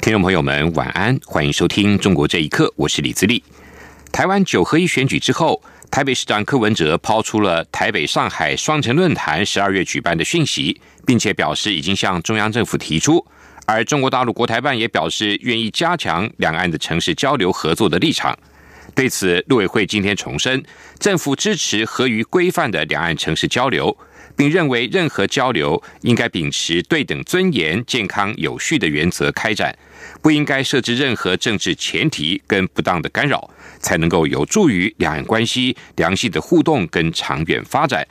听众朋友们，晚安，欢迎收听《中国这一刻》，我是李自立。台湾九合一选举之后，台北市长柯文哲抛出了台北、上海双城论坛十二月举办的讯息，并且表示已经向中央政府提出。而中国大陆国台办也表示愿意加强两岸的城市交流合作的立场。对此，陆委会今天重申，政府支持合于规范的两岸城市交流。并认为，任何交流应该秉持对等、尊严、健康、有序的原则开展，不应该设置任何政治前提跟不当的干扰，才能够有助于两岸关系良性的互动跟长远发展。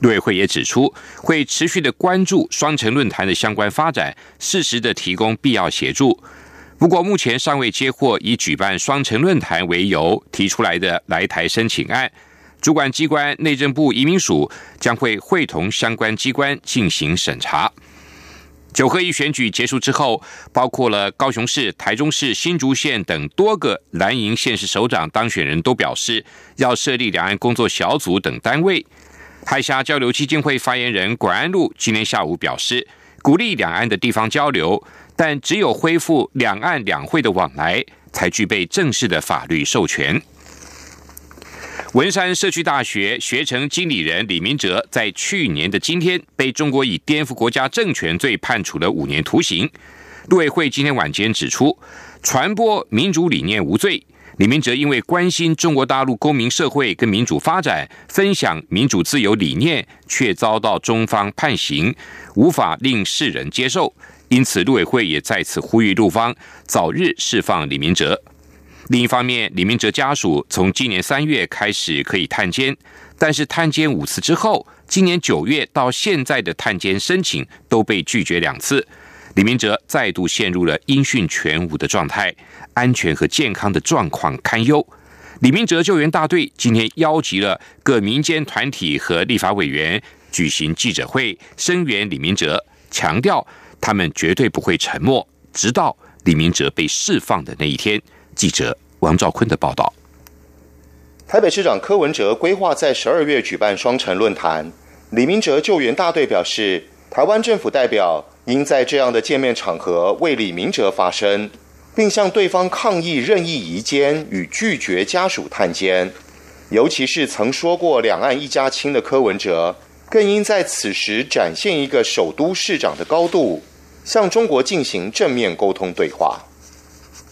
陆委会也指出，会持续的关注双城论坛的相关发展，适时的提供必要协助。不过，目前尚未接获以举办双城论坛为由提出来的来台申请案。主管机关内政部移民署将会会同相关机关进行审查。九合一选举结束之后，包括了高雄市、台中市、新竹县等多个蓝营县市首长当选人都表示，要设立两岸工作小组等单位。海峡交流基金会发言人管安路今天下午表示，鼓励两岸的地方交流，但只有恢复两岸两会的往来，才具备正式的法律授权。文山社区大学学成经理人李明哲在去年的今天被中国以颠覆国家政权罪判处了五年徒刑。陆委会今天晚间指出，传播民主理念无罪。李明哲因为关心中国大陆公民社会跟民主发展，分享民主自由理念，却遭到中方判刑，无法令世人接受。因此，陆委会也再次呼吁陆方早日释放李明哲。另一方面，李明哲家属从今年三月开始可以探监，但是探监五次之后，今年九月到现在的探监申请都被拒绝两次，李明哲再度陷入了音讯全无的状态，安全和健康的状况堪忧。李明哲救援大队今天邀集了各民间团体和立法委员举行记者会，声援李明哲，强调他们绝对不会沉默，直到李明哲被释放的那一天。记者王兆坤的报道：台北市长柯文哲规划在十二月举办双城论坛。李明哲救援大队表示，台湾政府代表应在这样的见面场合为李明哲发声，并向对方抗议任意移监与拒绝家属探监。尤其是曾说过“两岸一家亲”的柯文哲，更应在此时展现一个首都市长的高度，向中国进行正面沟通对话。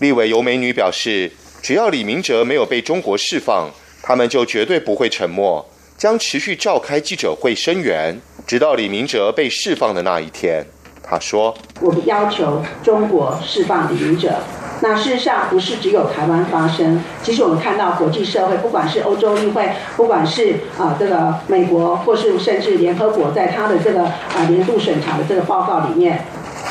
立委尤美女表示，只要李明哲没有被中国释放，他们就绝对不会沉默，将持续召开记者会声援，直到李明哲被释放的那一天。他说：“我们要求中国释放李明哲。那事实上不是只有台湾发生，其实我们看到国际社会，不管是欧洲议会，不管是啊这个美国，或是甚至联合国，在他的这个啊年度审查的这个报告里面。”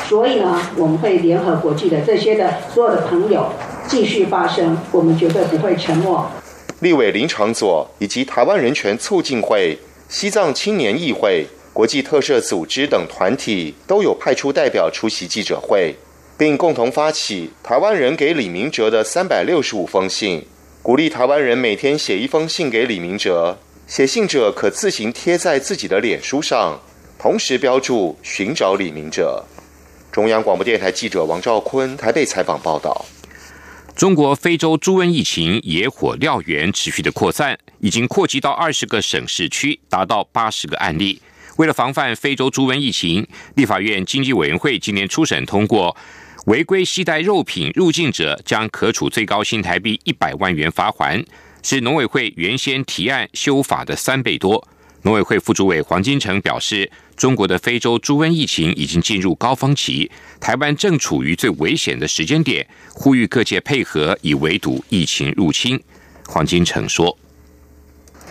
所以呢，我们会联合国际的这些的所有的朋友继续发声，我们绝对不会沉默。立委林长佐以及台湾人权促进会、西藏青年议会、国际特赦组织等团体都有派出代表出席记者会，并共同发起台湾人给李明哲的三百六十五封信，鼓励台湾人每天写一封信给李明哲，写信者可自行贴在自己的脸书上，同时标注寻找李明哲。中央广播电台记者王兆坤台北采访报道：中国非洲猪瘟疫情野火燎原，持续的扩散，已经扩及到二十个省市区，达到八十个案例。为了防范非洲猪瘟疫情，立法院经济委员会今年初审通过，违规携带肉品入境者将可处最高新台币一百万元罚款，是农委会原先提案修法的三倍多。农委会副主委黄金城表示。中国的非洲猪瘟疫情已经进入高峰期，台湾正处于最危险的时间点，呼吁各界配合，以围堵疫情入侵。黄金城说：“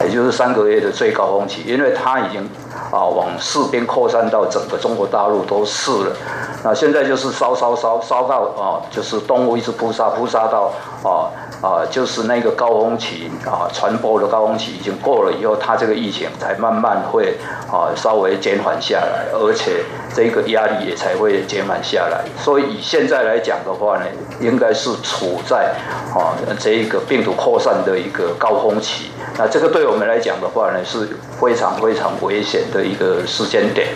也就是三个月的最高峰期，因为它已经啊往四边扩散到整个中国大陆都是了。那现在就是烧烧烧烧到啊，就是动物一直扑杀扑杀到啊。啊，就是那个高峰期啊，传播的高峰期已经过了以后，它这个疫情才慢慢会啊稍微减缓下来，而且这个压力也才会减缓下来。所以以现在来讲的话呢，应该是处在啊这一个病毒扩散的一个高峰期。那这个对我们来讲的话呢，是非常非常危险的一个时间点。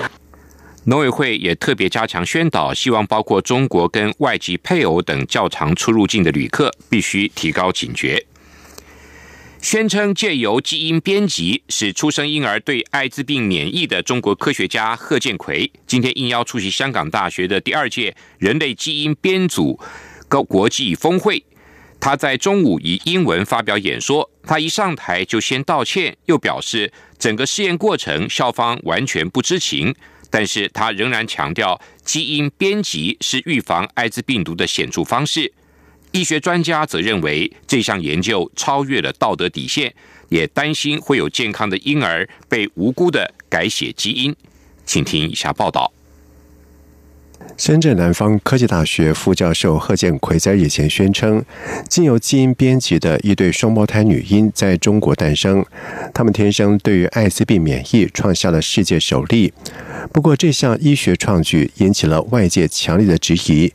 农委会也特别加强宣导，希望包括中国跟外籍配偶等较长出入境的旅客，必须提高警觉。宣称借由基因编辑使出生婴儿对艾滋病免疫的中国科学家贺建奎，今天应邀出席香港大学的第二届人类基因编组高国际峰会。他在中午以英文发表演说，他一上台就先道歉，又表示整个试验过程校方完全不知情。但是他仍然强调，基因编辑是预防艾滋病毒的显著方式。医学专家则认为，这项研究超越了道德底线，也担心会有健康的婴儿被无辜的改写基因。请听以下报道。深圳南方科技大学副教授贺建奎在日前宣称，经由基因编辑的一对双胞胎女婴在中国诞生，他们天生对于艾滋病免疫，创下了世界首例。不过，这项医学创举引起了外界强烈的质疑。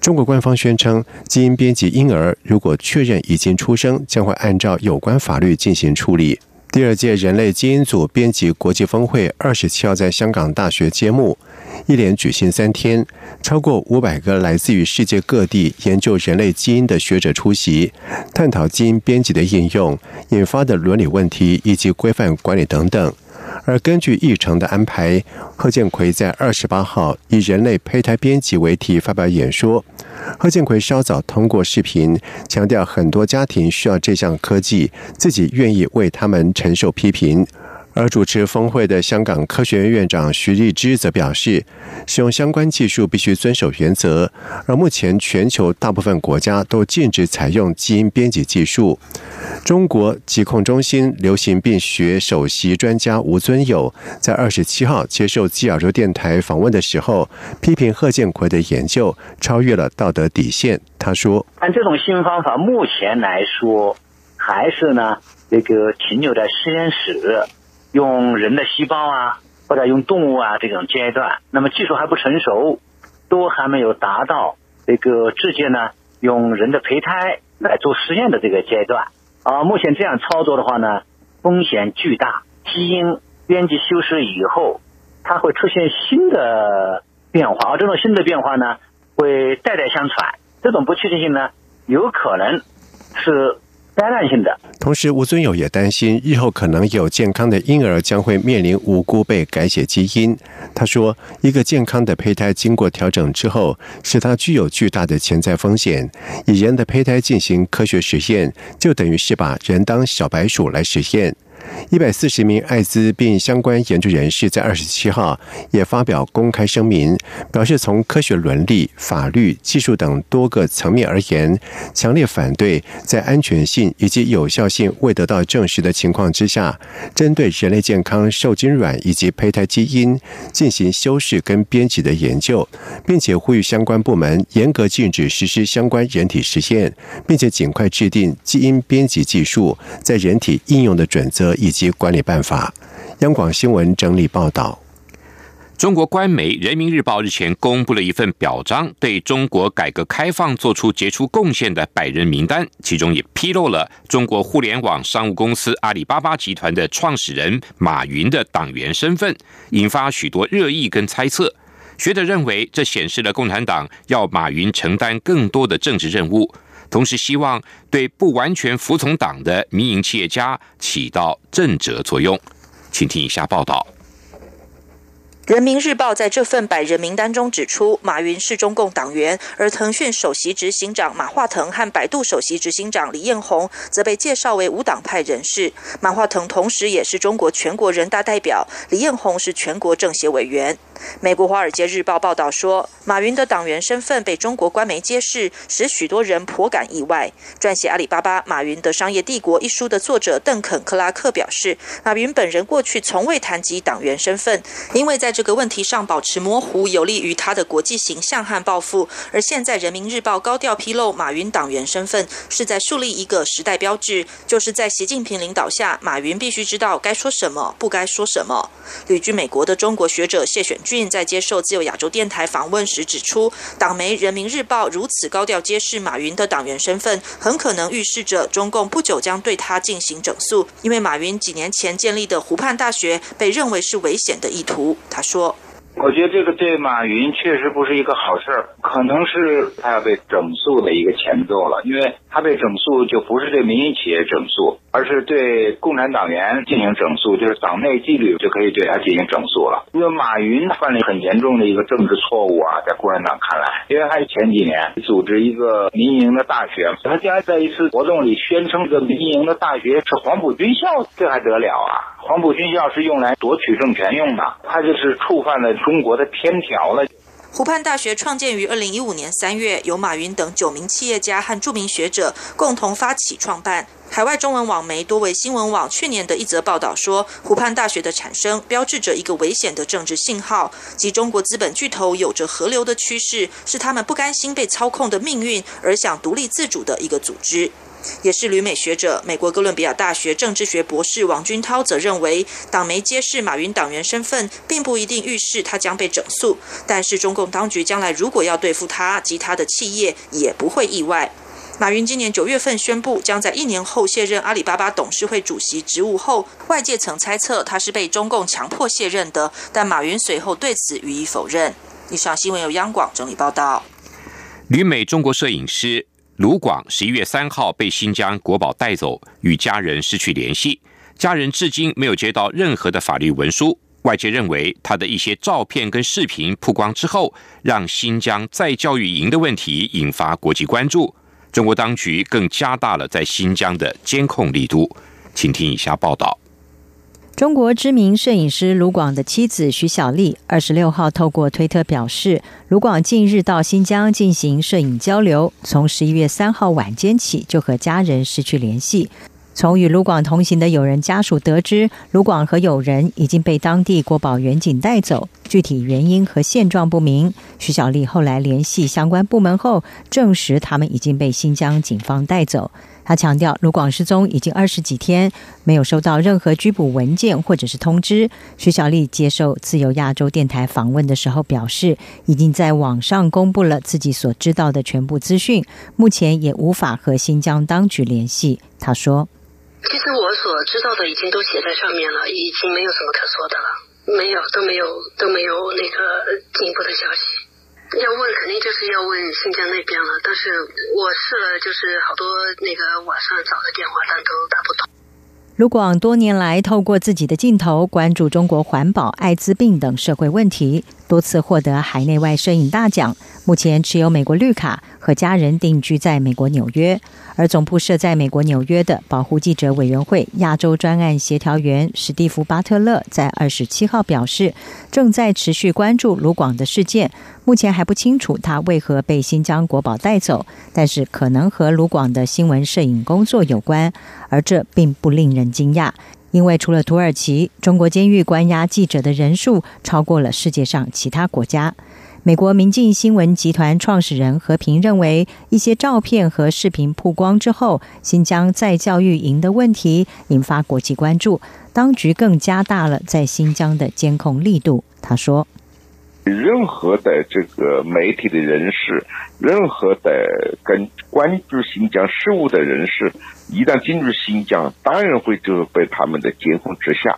中国官方宣称，基因编辑婴儿如果确认已经出生，将会按照有关法律进行处理。第二届人类基因组编辑国际峰会二十七号在香港大学揭幕。一连举行三天，超过五百个来自于世界各地研究人类基因的学者出席，探讨基因编辑的应用引发的伦理问题以及规范管理等等。而根据议程的安排，贺建奎在二十八号以“人类胚胎编辑”为题发表演说。贺建奎稍早通过视频强调，很多家庭需要这项科技，自己愿意为他们承受批评。而主持峰会的香港科学院院长徐立之则表示，使用相关技术必须遵守原则，而目前全球大部分国家都禁止采用基因编辑技术。中国疾控中心流行病学首席专家吴尊友在二十七号接受基亚洲电台访问的时候，批评贺建奎的研究超越了道德底线。他说：“按这种新方法，目前来说，还是呢，那个停留在实验室。”用人的细胞啊，或者用动物啊这种阶段，那么技术还不成熟，都还没有达到这个直接呢用人的胚胎来做实验的这个阶段啊。目前这样操作的话呢，风险巨大，基因编辑修饰以后，它会出现新的变化，而这种新的变化呢，会代代相传，这种不确定性呢，有可能是。灾难性的。同时，吴尊友也担心，日后可能有健康的婴儿将会面临无辜被改写基因。他说：“一个健康的胚胎经过调整之后，使它具有巨大的潜在风险。以人的胚胎进行科学实验，就等于是把人当小白鼠来实验。”一百四十名艾滋病相关研究人士在二十七号也发表公开声明，表示从科学伦理、法律、技术等多个层面而言，强烈反对在安全性以及有效性未得到证实的情况之下，针对人类健康受精卵以及胚胎基因进行修饰跟编辑的研究，并且呼吁相关部门严格禁止实施相关人体实验，并且尽快制定基因编辑技术在人体应用的准则。以及管理办法。央广新闻整理报道：中国官媒《人民日报》日前公布了一份表彰对中国改革开放做出杰出贡献的百人名单，其中也披露了中国互联网商务公司阿里巴巴集团的创始人马云的党员身份，引发许多热议跟猜测。学者认为，这显示了共产党要马云承担更多的政治任务。同时，希望对不完全服从党的民营企业家起到震慑作用。请听以下报道：人民日报在这份百人名单中指出，马云是中共党员，而腾讯首席执行长马化腾和百度首席执行长李彦宏则被介绍为无党派人士。马化腾同时也是中国全国人大代表，李彦宏是全国政协委员。美国《华尔街日报》报道说，马云的党员身份被中国官媒揭示，使许多人颇感意外。撰写《阿里巴巴：马云的商业帝国》一书的作者邓肯·克拉克表示，马云本人过去从未谈及党员身份，因为在这个问题上保持模糊，有利于他的国际形象和抱负。而现在，《人民日报》高调披露马云党员身份，是在树立一个时代标志，就是在习近平领导下，马云必须知道该说什么，不该说什么。旅居美国的中国学者谢选。俊在接受自由亚洲电台访问时指出，党媒《人民日报》如此高调揭示马云的党员身份，很可能预示着中共不久将对他进行整肃，因为马云几年前建立的湖畔大学被认为是危险的意图。他说。我觉得这个对马云确实不是一个好事儿，可能是他要被整肃的一个前奏了。因为他被整肃，就不是对民营企业整肃，而是对共产党员进行整肃，就是党内纪律就可以对他进行整肃了。因为马云犯了很严重的一个政治错误啊，在共产党看来，因为他是前几年组织一个民营的大学，他竟然在一次活动里宣称这民营的大学是黄埔军校，这还得了啊？黄埔军校是用来夺取政权用的，他就是触犯了中国的天条了。湖畔大学创建于二零一五年三月，由马云等九名企业家和著名学者共同发起创办。海外中文网媒多维新闻网去年的一则报道说，湖畔大学的产生标志着一个危险的政治信号，即中国资本巨头有着河流的趋势，是他们不甘心被操控的命运而想独立自主的一个组织。也是旅美学者、美国哥伦比亚大学政治学博士王军涛则认为，党媒揭示马云党员身份，并不一定预示他将被整肃。但是中共当局将来如果要对付他及他的企业，也不会意外。马云今年九月份宣布将在一年后卸任阿里巴巴董事会主席职务后，外界曾猜测他是被中共强迫卸任的，但马云随后对此予以否认。以上新闻由央广整理报道。旅美中国摄影师。卢广十一月三号被新疆国保带走，与家人失去联系，家人至今没有接到任何的法律文书。外界认为他的一些照片跟视频曝光之后，让新疆再教育营的问题引发国际关注。中国当局更加大了在新疆的监控力度。请听以下报道。中国知名摄影师卢广的妻子徐小丽二十六号透过推特表示，卢广近日到新疆进行摄影交流，从十一月三号晚间起就和家人失去联系。从与卢广同行的友人家属得知，卢广和友人已经被当地国保远警带走，具体原因和现状不明。徐小丽后来联系相关部门后，证实他们已经被新疆警方带走。他强调，卢广失踪已经二十几天，没有收到任何拘捕文件或者是通知。徐小丽接受自由亚洲电台访问的时候表示，已经在网上公布了自己所知道的全部资讯，目前也无法和新疆当局联系。他说：“其实我所知道的已经都写在上面了，已经没有什么可说的了，没有都没有都没有那个进一步的消息。”要问肯定就是要问新疆那边了，但是我试了，就是好多那个网上找的电话，但都打不通。卢广多年来透过自己的镜头关注中国环保、艾滋病等社会问题，多次获得海内外摄影大奖。目前持有美国绿卡，和家人定居在美国纽约。而总部设在美国纽约的保护记者委员会亚洲专案协调员史蒂夫·巴特勒在二十七号表示，正在持续关注卢广的事件。目前还不清楚他为何被新疆国宝带走，但是可能和卢广的新闻摄影工作有关，而这并不令人惊讶，因为除了土耳其，中国监狱关押记者的人数超过了世界上其他国家。美国民进新闻集团创始人何平认为，一些照片和视频曝光之后，新疆在教育营的问题引发国际关注，当局更加大了在新疆的监控力度。他说：“任何的这个媒体的人士，任何的跟关注新疆事务的人士，一旦进入新疆，当然会就被他们的监控之下。”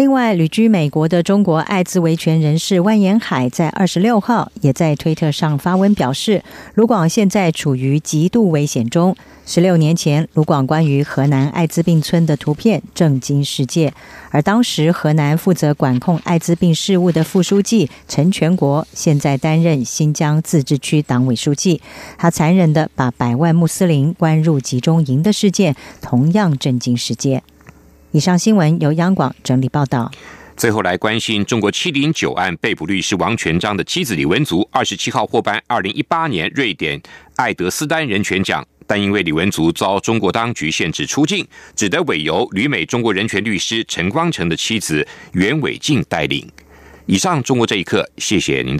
另外，旅居美国的中国艾滋维权人士万延海在二十六号也在推特上发文表示，卢广现在处于极度危险中。十六年前，卢广关于河南艾滋病村的图片震惊世界，而当时河南负责管控艾滋病事务的副书记陈全国，现在担任新疆自治区党委书记。他残忍的把百万穆斯林关入集中营的事件，同样震惊世界。以上新闻由央广整理报道。最后来关心中国七零九案被捕律师王全章的妻子李文足，二十七号获颁二零一八年瑞典艾德斯丹人权奖，但因为李文足遭中国当局限制出境，只得委由旅美中国人权律师陈光诚的妻子袁伟静带领。以上中国这一刻，谢谢您的。